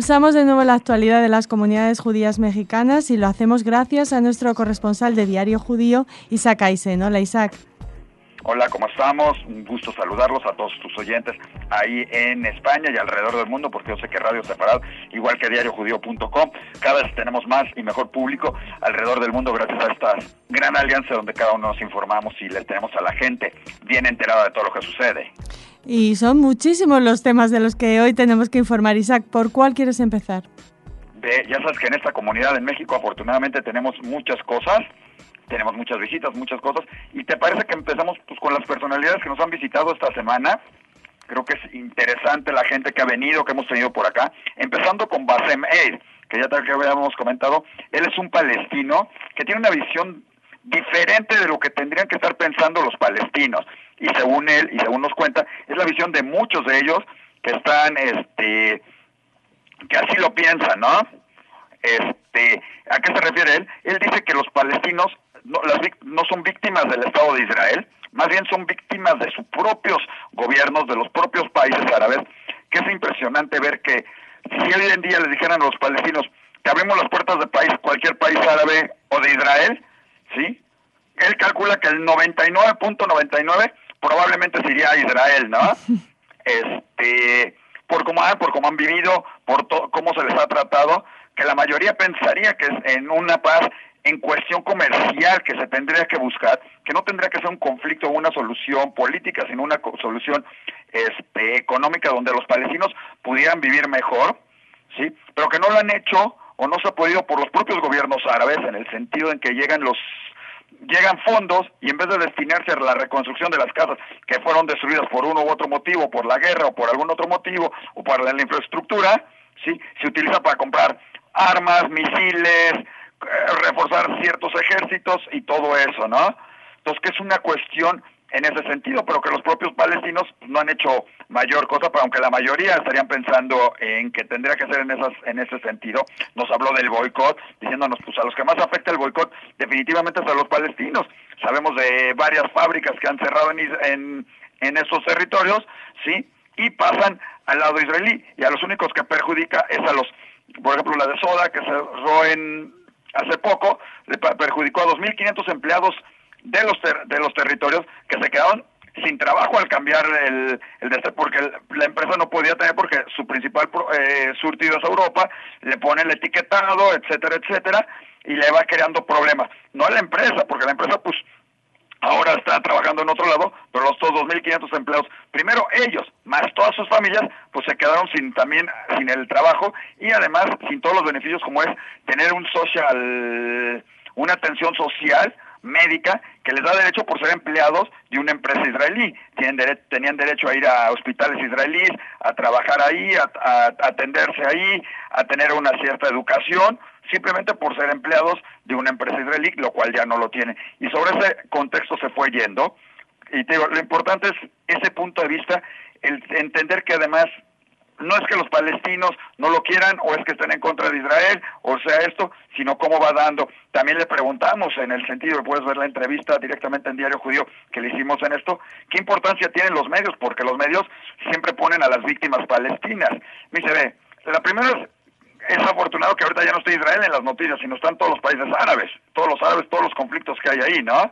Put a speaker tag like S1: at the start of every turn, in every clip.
S1: Repulsamos de nuevo la actualidad de las comunidades judías mexicanas y lo hacemos gracias a nuestro corresponsal de Diario Judío, Isaac Aisen. Hola, Isaac.
S2: Hola, ¿cómo estamos? Un gusto saludarlos a todos tus oyentes ahí en España y alrededor del mundo, porque yo sé que Radio Separado, igual que diariojudío.com, cada vez tenemos más y mejor público alrededor del mundo gracias a esta gran alianza donde cada uno nos informamos y le tenemos a la gente bien enterada de todo lo que sucede.
S1: Y son muchísimos los temas de los que hoy tenemos que informar. Isaac, ¿por cuál quieres empezar?
S2: ya sabes que en esta comunidad en México afortunadamente tenemos muchas cosas tenemos muchas visitas, muchas cosas. ¿Y te parece que empezamos pues, con las personalidades que nos han visitado esta semana? Creo que es interesante la gente que ha venido, que hemos tenido por acá. Empezando con Basem Eid, que ya que habíamos comentado, él es un palestino que tiene una visión diferente de lo que tendrían que estar pensando los palestinos. Y según él, y según nos cuenta, es la visión de muchos de ellos que están, este, que así lo piensan, ¿no? Este, ¿A qué se refiere él? Él dice que los palestinos no, las, no son víctimas del Estado de Israel, más bien son víctimas de sus propios gobiernos, de los propios países árabes, que es impresionante ver que si hoy en día le dijeran a los palestinos que abrimos las puertas de país, cualquier país árabe o de Israel, ¿sí? Él calcula que el 99.99 probablemente sería Israel, ¿no? Este, por cómo, han, por cómo han vivido, por cómo se les ha tratado, que la mayoría pensaría que es en una paz en cuestión comercial que se tendría que buscar, que no tendría que ser un conflicto o una solución política, sino una solución este, económica donde los palestinos pudieran vivir mejor, ¿sí? Pero que no lo han hecho o no se ha podido por los propios gobiernos árabes en el sentido en que llegan los llegan fondos y en vez de destinarse a la reconstrucción de las casas que fueron destruidas por uno u otro motivo, por la guerra o por algún otro motivo o por la infraestructura, ¿sí? Se utiliza para comprar armas, misiles, eh, reforzar ciertos ejércitos y todo eso, ¿no? Entonces, que es una cuestión en ese sentido, pero que los propios palestinos no han hecho mayor cosa, pero aunque la mayoría estarían pensando en que tendría que ser en esas en ese sentido. Nos habló del boicot, diciéndonos pues a los que más afecta el boicot definitivamente es a los palestinos. Sabemos de varias fábricas que han cerrado en en, en esos territorios, ¿sí? Y pasan al lado israelí y a los únicos que perjudica es a los por ejemplo la de Soda que cerró en hace poco le perjudicó a 2.500 empleados de los de los territorios que se quedaron sin trabajo al cambiar el, el de porque la empresa no podía tener porque su principal eh, surtido es Europa, le pone el etiquetado, etcétera, etcétera, y le va creando problemas. No a la empresa, porque la empresa pues ahora está trabajando en otro lado, pero los todos 2.500 empleados, primero ellos, más todas sus familias, pues se quedaron sin también sin el trabajo y además sin todos los beneficios como es tener un social, una atención social médica que les da derecho por ser empleados de una empresa israelí. Tienen tenían derecho a ir a hospitales israelíes, a trabajar ahí, a atenderse ahí, a tener una cierta educación simplemente por ser empleados de una empresa israelí, lo cual ya no lo tiene. Y sobre ese contexto se fue yendo. Y te digo, lo importante es ese punto de vista, el entender que además no es que los palestinos no lo quieran o es que estén en contra de Israel o sea esto, sino cómo va dando. También le preguntamos en el sentido, puedes ver la entrevista directamente en Diario Judío que le hicimos en esto, qué importancia tienen los medios, porque los medios siempre ponen a las víctimas palestinas. Me dice, ve, la primera es es afortunado que ahorita ya no esté Israel en las noticias, sino están todos los países árabes, todos los árabes, todos los conflictos que hay ahí, ¿no?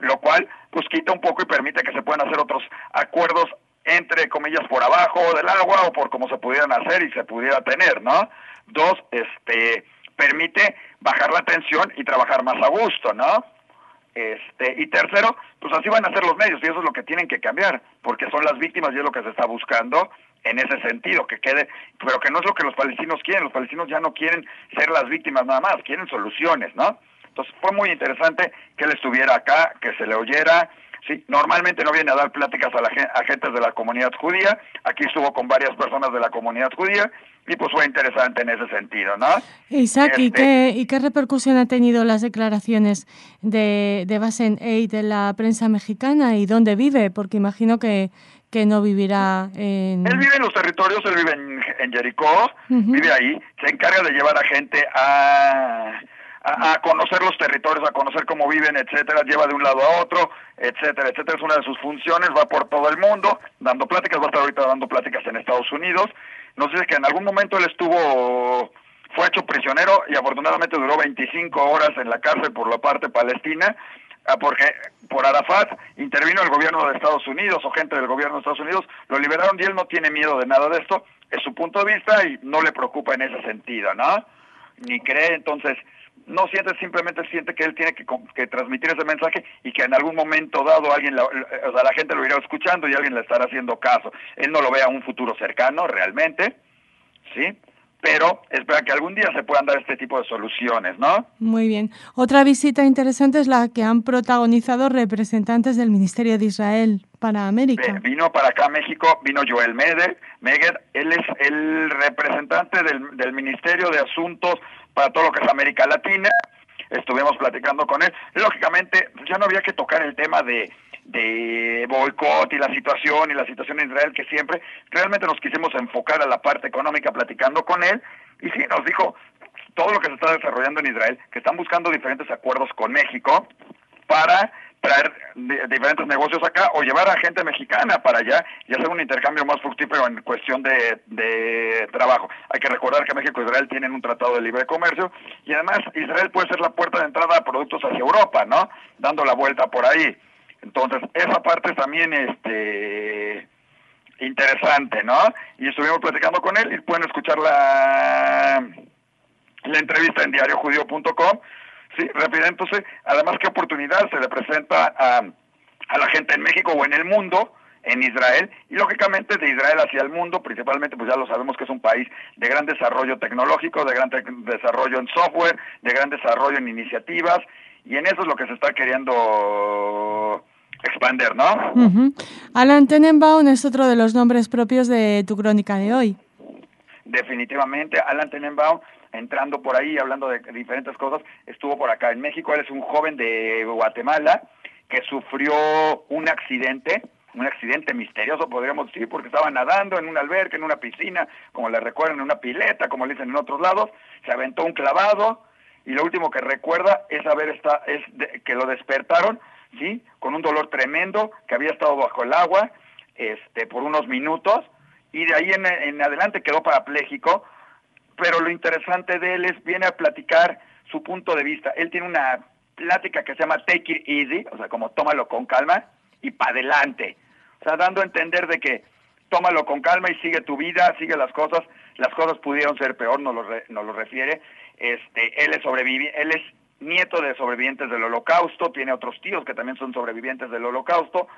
S2: Lo cual, pues quita un poco y permite que se puedan hacer otros acuerdos entre comillas por abajo del agua o por cómo se pudieran hacer y se pudiera tener, ¿no? Dos, este, permite bajar la tensión y trabajar más a gusto, ¿no? Este, y tercero, pues así van a ser los medios y eso es lo que tienen que cambiar, porque son las víctimas y es lo que se está buscando en ese sentido, que quede, pero que no es lo que los palestinos quieren, los palestinos ya no quieren ser las víctimas nada más, quieren soluciones, ¿no? Entonces fue muy interesante que él estuviera acá, que se le oyera, sí, normalmente no viene a dar pláticas a la a gente de la comunidad judía, aquí estuvo con varias personas de la comunidad judía, y pues fue interesante en ese sentido, ¿no?
S1: Isaac, ¿y, este qué, ¿y qué repercusión ha tenido las declaraciones de, de Basen de la prensa mexicana y dónde vive? Porque imagino que, que no vivirá en...
S2: Él vive en los territorios, él vive en, Jericó, vive ahí, se encarga de llevar a gente a, a, conocer los territorios, a conocer cómo viven, etcétera, lleva de un lado a otro, etcétera, etcétera, es una de sus funciones, va por todo el mundo dando pláticas, va a estar ahorita dando pláticas en Estados Unidos, nos dice que en algún momento él estuvo, fue hecho prisionero y afortunadamente duró 25 horas en la cárcel por la parte palestina, ah, porque por Arafat intervino el gobierno de Estados Unidos o gente del gobierno de Estados Unidos, lo liberaron y él no tiene miedo de nada de esto, es su punto de vista y no le preocupa en ese sentido, ¿no? Ni cree, entonces, no siente, simplemente siente que él tiene que, transmitir ese mensaje y que en algún momento dado alguien, la, o sea, la gente lo irá escuchando y alguien le estará haciendo caso. Él no lo ve a un futuro cercano realmente, ¿sí? Pero espera que algún día se puedan dar este tipo de soluciones, ¿no?
S1: Muy bien. Otra visita interesante es la que han protagonizado representantes del Ministerio de Israel para América.
S2: Vino para acá a México, vino Joel Meder, Meger, él es el representante del, del Ministerio de Asuntos para todo lo que es América Latina. Estuvimos platicando con él. Lógicamente, ya no había que tocar el tema de, de boicot y la situación y la situación en Israel que siempre realmente nos quisimos enfocar a la parte económica platicando con él y sí nos dijo todo lo que se está desarrollando en Israel que están buscando diferentes acuerdos con México para traer diferentes negocios acá o llevar a gente mexicana para allá y hacer un intercambio más fructífero en cuestión de, de trabajo. Hay que recordar que México e Israel tienen un tratado de libre comercio y además Israel puede ser la puerta de entrada a productos hacia Europa, ¿no? Dando la vuelta por ahí. Entonces, esa parte también este interesante, ¿no? Y estuvimos platicando con él y pueden escuchar la, la entrevista en diariojudío.com Sí, rápido, entonces, además, ¿qué oportunidad se le presenta a, a la gente en México o en el mundo? en Israel y lógicamente de Israel hacia el mundo, principalmente pues ya lo sabemos que es un país de gran desarrollo tecnológico, de gran desarrollo en software, de gran desarrollo en iniciativas y en eso es lo que se está queriendo expander, ¿no?
S1: Alan Tenenbaum es otro de los nombres propios de tu crónica de hoy.
S2: Definitivamente, Alan Tenenbaum entrando por ahí, hablando de diferentes cosas, estuvo por acá en México. Él es un joven de Guatemala que sufrió un accidente, un accidente misterioso, podríamos decir, porque estaba nadando en un alberca, en una piscina, como le recuerdan, en una pileta, como le dicen en otros lados, se aventó un clavado y lo último que recuerda es saber esta, es que lo despertaron, sí, con un dolor tremendo, que había estado bajo el agua, este, por unos minutos y de ahí en, en adelante quedó parapléjico pero lo interesante de él es, viene a platicar su punto de vista. Él tiene una plática que se llama Take It Easy, o sea, como tómalo con calma y para adelante. O sea, dando a entender de que tómalo con calma y sigue tu vida, sigue las cosas. Las cosas pudieron ser peor, nos lo, nos lo refiere. Este, él es sobrevivi él es nieto de sobrevivientes del Holocausto, tiene otros tíos que también son sobrevivientes del Holocausto.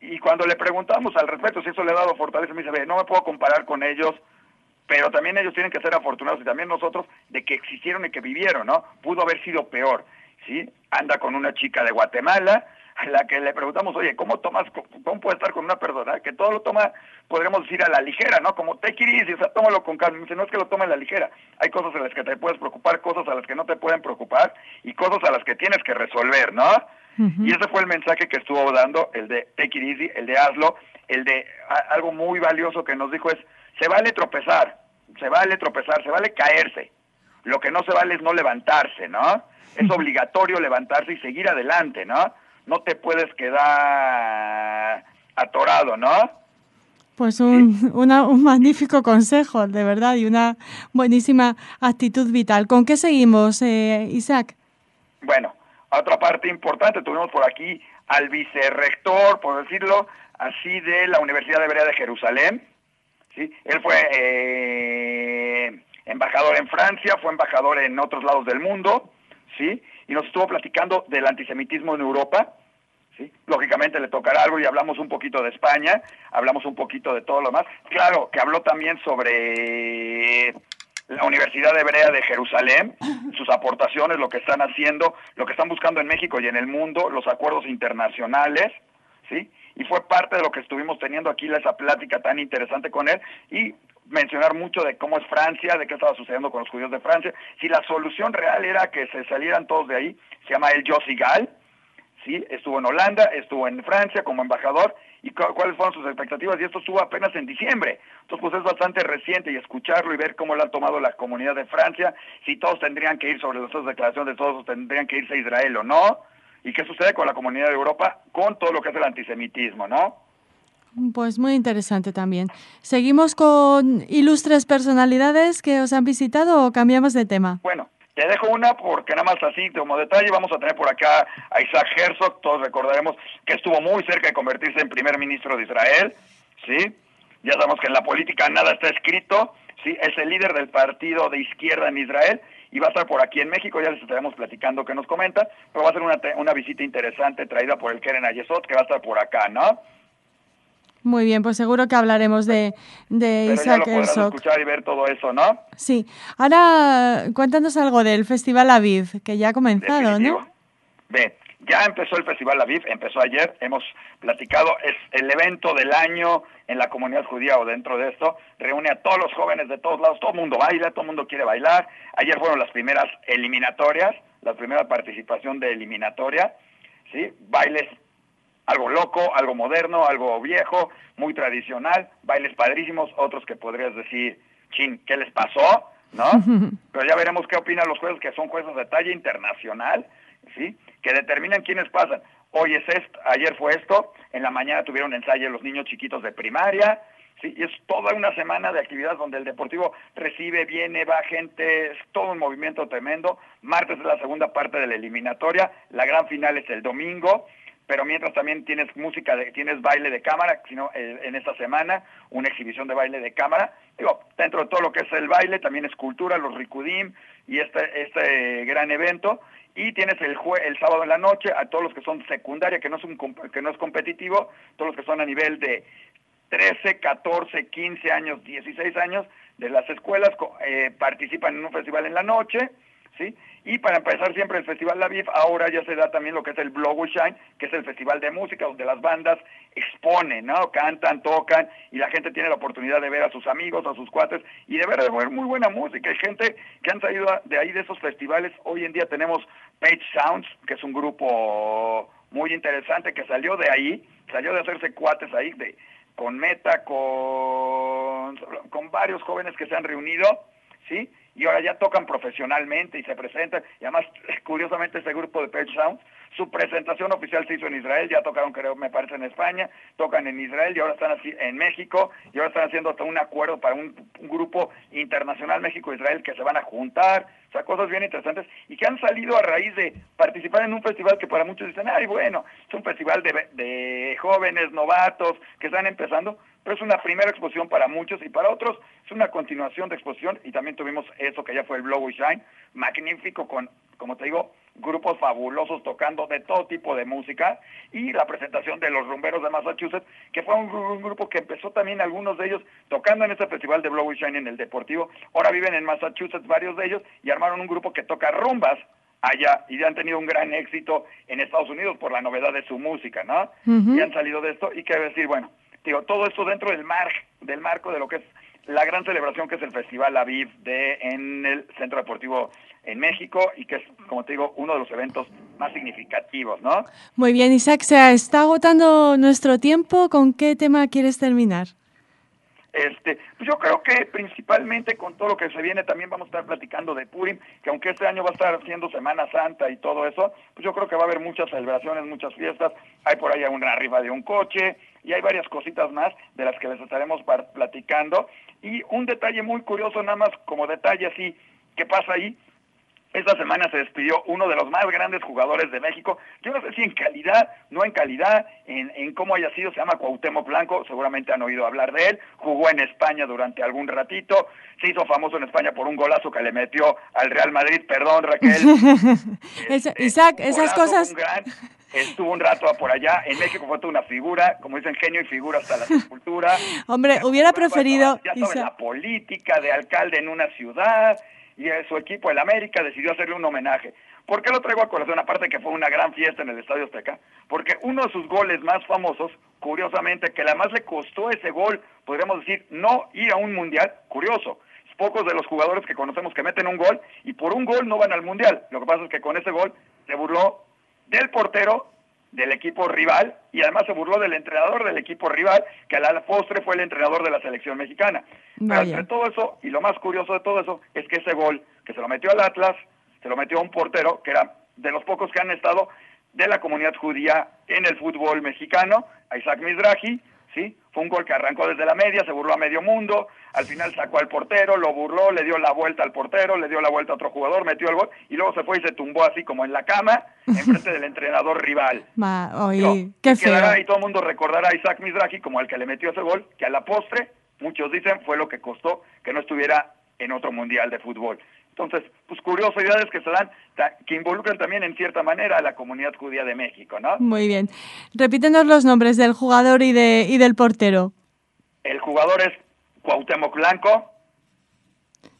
S2: Y cuando le preguntamos al respecto si eso le ha dado fortaleza, me dice, no me puedo comparar con ellos pero también ellos tienen que ser afortunados y también nosotros de que existieron y que vivieron, ¿no? Pudo haber sido peor, ¿sí? Anda con una chica de Guatemala, a la que le preguntamos, oye, ¿cómo tomas, cómo puede estar con una persona que todo lo toma, podremos decir, a la ligera, ¿no? Como te it o sea, tómalo con calma. Dice, no es que lo tome a la ligera, hay cosas a las que te puedes preocupar, cosas a las que no te pueden preocupar y cosas a las que tienes que resolver, ¿no? Y ese fue el mensaje que estuvo dando, el de take it easy, el de hazlo, el de algo muy valioso que nos dijo es, se vale tropezar, se vale tropezar, se vale caerse. Lo que no se vale es no levantarse, ¿no? Es obligatorio levantarse y seguir adelante, ¿no? No te puedes quedar atorado, ¿no?
S1: Pues un, un magnífico consejo, de verdad, y una buenísima actitud vital. ¿Con qué seguimos, eh, Isaac?
S2: Bueno, otra parte importante, tuvimos por aquí al vicerrector, por decirlo así, de la Universidad de Hebrea de Jerusalén, ¿sí? Él fue eh, embajador en Francia, fue embajador en otros lados del mundo, ¿sí? Y nos estuvo platicando del antisemitismo en Europa, ¿sí? Lógicamente le tocará algo y hablamos un poquito de España, hablamos un poquito de todo lo demás. Claro, que habló también sobre la Universidad Hebrea de Jerusalén, sus aportaciones, lo que están haciendo, lo que están buscando en México y en el mundo, los acuerdos internacionales, ¿sí? Y fue parte de lo que estuvimos teniendo aquí esa plática tan interesante con él y mencionar mucho de cómo es Francia, de qué estaba sucediendo con los judíos de Francia, si la solución real era que se salieran todos de ahí, se llama el Josigal, ¿sí? estuvo en Holanda, estuvo en Francia como embajador y cuáles fueron sus expectativas y esto estuvo apenas en diciembre. Entonces pues es bastante reciente y escucharlo y ver cómo lo ha tomado la comunidad de Francia, si todos tendrían que ir sobre las declaraciones, todos tendrían que irse a Israel o no, y qué sucede con la comunidad de Europa con todo lo que es el antisemitismo, ¿no?
S1: Pues muy interesante también. ¿Seguimos con ilustres personalidades que os han visitado o cambiamos de tema?
S2: Bueno, te dejo una porque nada más así como detalle vamos a tener por acá a Isaac Herzog, todos recordaremos que estuvo muy cerca de convertirse en primer ministro de Israel, ¿sí? Ya sabemos que en la política nada está escrito, ¿sí? Es el líder del partido de izquierda en Israel y va a estar por aquí en México, ya les estaremos platicando que nos comenta, pero va a ser una, una visita interesante traída por el Keren Ayesot que va a estar por acá, ¿no?
S1: Muy bien, pues seguro que hablaremos de, de
S2: Pero
S1: Isaac
S2: ya lo
S1: Herzog.
S2: escuchar y ver todo eso, ¿no?
S1: Sí. Ahora cuéntanos algo del Festival Aviv, que ya ha comenzado,
S2: Definitivo.
S1: ¿no?
S2: Ya empezó el Festival Aviv, empezó ayer, hemos platicado, es el evento del año en la comunidad judía o dentro de esto, reúne a todos los jóvenes de todos lados, todo el mundo baila, todo el mundo quiere bailar. Ayer fueron las primeras eliminatorias, la primera participación de eliminatoria, ¿sí? Bailes algo loco, algo moderno, algo viejo, muy tradicional, bailes padrísimos, otros que podrías decir, chin, ¿qué les pasó? ¿No? Pero ya veremos qué opinan los jueces, que son jueces de talla internacional, ¿sí? Que determinan quiénes pasan. Hoy es esto, ayer fue esto, en la mañana tuvieron ensayo los niños chiquitos de primaria, ¿sí? Y es toda una semana de actividades donde el Deportivo recibe, viene, va gente, es todo un movimiento tremendo. Martes es la segunda parte de la eliminatoria, la gran final es el domingo, pero mientras también tienes música, tienes baile de cámara, sino eh, en esta semana una exhibición de baile de cámara. Digo, dentro de todo lo que es el baile, también es cultura, los Ricudim y este, este gran evento. Y tienes el, jue el sábado en la noche a todos los que son secundaria, que no, es un, que no es competitivo, todos los que son a nivel de 13, 14, 15 años, 16 años de las escuelas eh, participan en un festival en la noche, ¿sí? Y para empezar siempre el Festival La Viv, ahora ya se da también lo que es el Blow Shine, que es el festival de música donde las bandas exponen, ¿no? Cantan, tocan y la gente tiene la oportunidad de ver a sus amigos, a sus cuates y de ver, de ver muy buena música. Hay gente que han salido de ahí de esos festivales. Hoy en día tenemos Page Sounds, que es un grupo muy interesante que salió de ahí, salió de hacerse cuates ahí, de con Meta, con, con varios jóvenes que se han reunido, ¿sí? Y ahora ya tocan profesionalmente y se presentan. Y además, curiosamente, este grupo de Page Sound, su presentación oficial se hizo en Israel, ya tocaron, creo, me parece, en España, tocan en Israel y ahora están así en México y ahora están haciendo hasta un acuerdo para un, un grupo internacional México-Israel que se van a juntar, o sea, cosas bien interesantes y que han salido a raíz de participar en un festival que para muchos dicen, ay, bueno, es un festival de, de jóvenes, novatos, que están empezando, pero es una primera exposición para muchos y para otros es una continuación de exposición y también tuvimos eso que ya fue el Blow y Shine, magnífico con, como te digo, grupos fabulosos tocando de todo tipo de música y la presentación de los rumberos de Massachusetts, que fue un, un grupo que empezó también algunos de ellos tocando en este festival de Blow y Shine en el Deportivo, ahora viven en Massachusetts varios de ellos y armaron un grupo que toca rumbas allá y han tenido un gran éxito en Estados Unidos por la novedad de su música, ¿no? Uh -huh. Y han salido de esto y quiero decir, bueno, digo, todo esto dentro del mar, del marco de lo que es la gran celebración que es el Festival Aviv de en el Centro Deportivo en México y que es, como te digo, uno de los eventos más significativos, ¿no?
S1: Muy bien, Isaac, se está agotando nuestro tiempo. ¿Con qué tema quieres terminar?
S2: Este, pues yo creo que principalmente con todo lo que se viene también vamos a estar platicando de Purim, que aunque este año va a estar siendo Semana Santa y todo eso, pues yo creo que va a haber muchas celebraciones, muchas fiestas, hay por ahí una arriba de un coche y hay varias cositas más de las que les estaremos platicando y un detalle muy curioso nada más como detalle así que pasa ahí esta semana se despidió uno de los más grandes jugadores de México. Yo no sé si en calidad, no en calidad, en, en cómo haya sido, se llama Cuauhtémoc Blanco, seguramente han oído hablar de él. Jugó en España durante algún ratito, se hizo famoso en España por un golazo que le metió al Real Madrid. Perdón, Raquel.
S1: este, Isaac, esas cosas...
S2: Un gran, estuvo un rato por allá. En México fue toda una figura, como dicen, genio y figura hasta la sepultura.
S1: Hombre, hubiera preferido.
S2: Ya sabes, la política de alcalde en una ciudad y su equipo, el América, decidió hacerle un homenaje. ¿Por qué lo traigo a colación? Aparte que fue una gran fiesta en el Estadio Azteca, porque uno de sus goles más famosos, curiosamente, que además le costó ese gol, podríamos decir, no ir a un mundial, curioso. Pocos de los jugadores que conocemos que meten un gol y por un gol no van al mundial. Lo que pasa es que con ese gol se burló del portero del equipo rival y además se burló del entrenador del equipo rival, que a la postre fue el entrenador de la selección mexicana. Pero entre todo eso, y lo más curioso de todo eso, es que ese gol que se lo metió al Atlas, se lo metió a un portero que era de los pocos que han estado de la comunidad judía en el fútbol mexicano, a Isaac Mizrahi, ¿sí? Fue un gol que arrancó desde la media, se burló a medio mundo, al final sacó al portero, lo burló, le dio la vuelta al portero, le dio la vuelta a otro jugador, metió el gol y luego se fue y se tumbó así como en la cama enfrente del entrenador rival.
S1: Ma, qué feo.
S2: y todo el mundo recordará a Isaac Mizrahi como el que le metió ese gol, que a la postre, muchos dicen, fue lo que costó que no estuviera en otro mundial de fútbol. Entonces, pues curiosidades que se dan, que involucran también en cierta manera a la comunidad judía de México, ¿no?
S1: Muy bien. Repítenos los nombres del jugador y, de, y del portero.
S2: El jugador es Cuauhtémoc Blanco.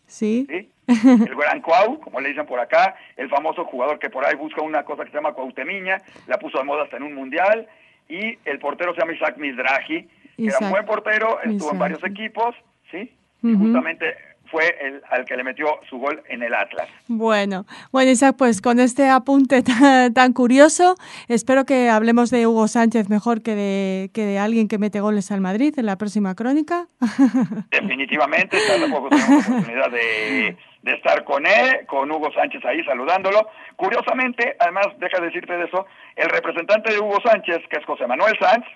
S1: Sí.
S2: El gran Cuau, como le dicen por acá, el famoso jugador que por ahí busca una cosa que se llama Cuauhtemiña, la puso de moda hasta en un mundial, y el portero se llama Isaac Mizrahi, que era un buen portero, estuvo en varios equipos, ¿sí? Y justamente fue el al que le metió su gol en el Atlas.
S1: Bueno, bueno Isaac, pues con este apunte tan, curioso, espero que hablemos de Hugo Sánchez mejor que de, que de alguien que mete goles al Madrid en la próxima crónica.
S2: Definitivamente, tampoco tenemos la oportunidad de, de estar con él, con Hugo Sánchez ahí saludándolo. Curiosamente, además, deja de decirte de eso, el representante de Hugo Sánchez, que es José Manuel Sanz,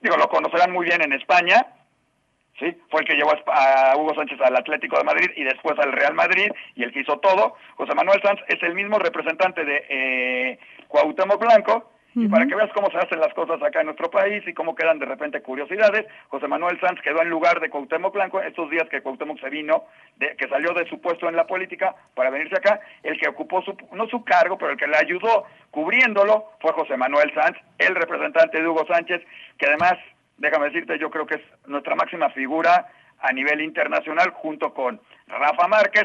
S2: digo, lo conocerán muy bien en España, ¿sí? Fue el que llevó a Hugo Sánchez al Atlético de Madrid y después al Real Madrid y el que hizo todo. José Manuel Sanz es el mismo representante de eh, Cuauhtémoc Blanco. Y para que veas cómo se hacen las cosas acá en nuestro país y cómo quedan de repente curiosidades, José Manuel Sanz quedó en lugar de Cuauhtémoc Blanco estos días que Cuauhtémoc se vino, de, que salió de su puesto en la política para venirse acá, el que ocupó su, no su cargo, pero el que le ayudó cubriéndolo fue José Manuel Sanz, el representante de Hugo Sánchez, que además déjame decirte, yo creo que es nuestra máxima figura a nivel internacional junto con Rafa Márquez,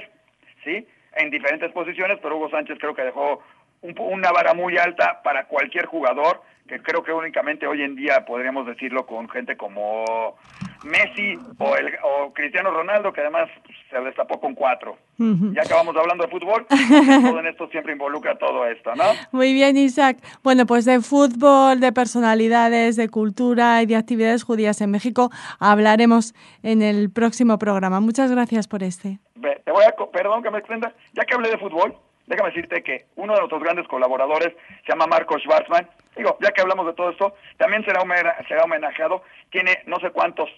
S2: ¿sí? En diferentes posiciones, pero Hugo Sánchez creo que dejó una vara muy alta para cualquier jugador, que creo que únicamente hoy en día podríamos decirlo con gente como Messi o, el, o Cristiano Ronaldo, que además se destapó con cuatro. Ya acabamos hablando de fútbol, todo en esto siempre involucra todo esto, ¿no?
S1: Muy bien, Isaac. Bueno, pues de fútbol, de personalidades, de cultura y de actividades judías en México hablaremos en el próximo programa. Muchas gracias por este.
S2: Te voy a, perdón que me extienda, ya que hablé de fútbol, déjame decirte que uno de nuestros grandes colaboradores se llama Marcos Schwarzman. Digo, ya que hablamos de todo esto, también será, será homenajeado. Tiene no sé cuántos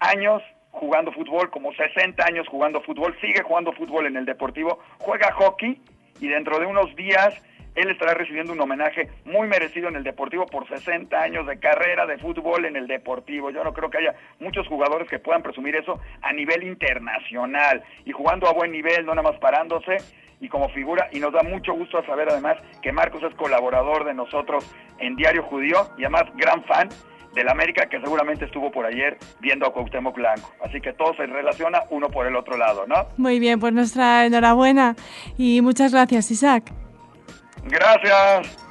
S2: años jugando fútbol, como 60 años jugando fútbol, sigue jugando fútbol en el Deportivo, juega hockey y dentro de unos días él estará recibiendo un homenaje muy merecido en el Deportivo por 60 años de carrera de fútbol en el Deportivo. Yo no creo que haya muchos jugadores que puedan presumir eso a nivel internacional y jugando a buen nivel, no nada más parándose y como figura y nos da mucho gusto saber además que Marcos es colaborador de nosotros en Diario Judío y además gran fan del América que seguramente estuvo por ayer viendo a Cuauhtémoc Blanco. Así que todo se relaciona uno por el otro lado, ¿no?
S1: Muy bien, pues nuestra enhorabuena y muchas gracias, Isaac.
S2: Gracias.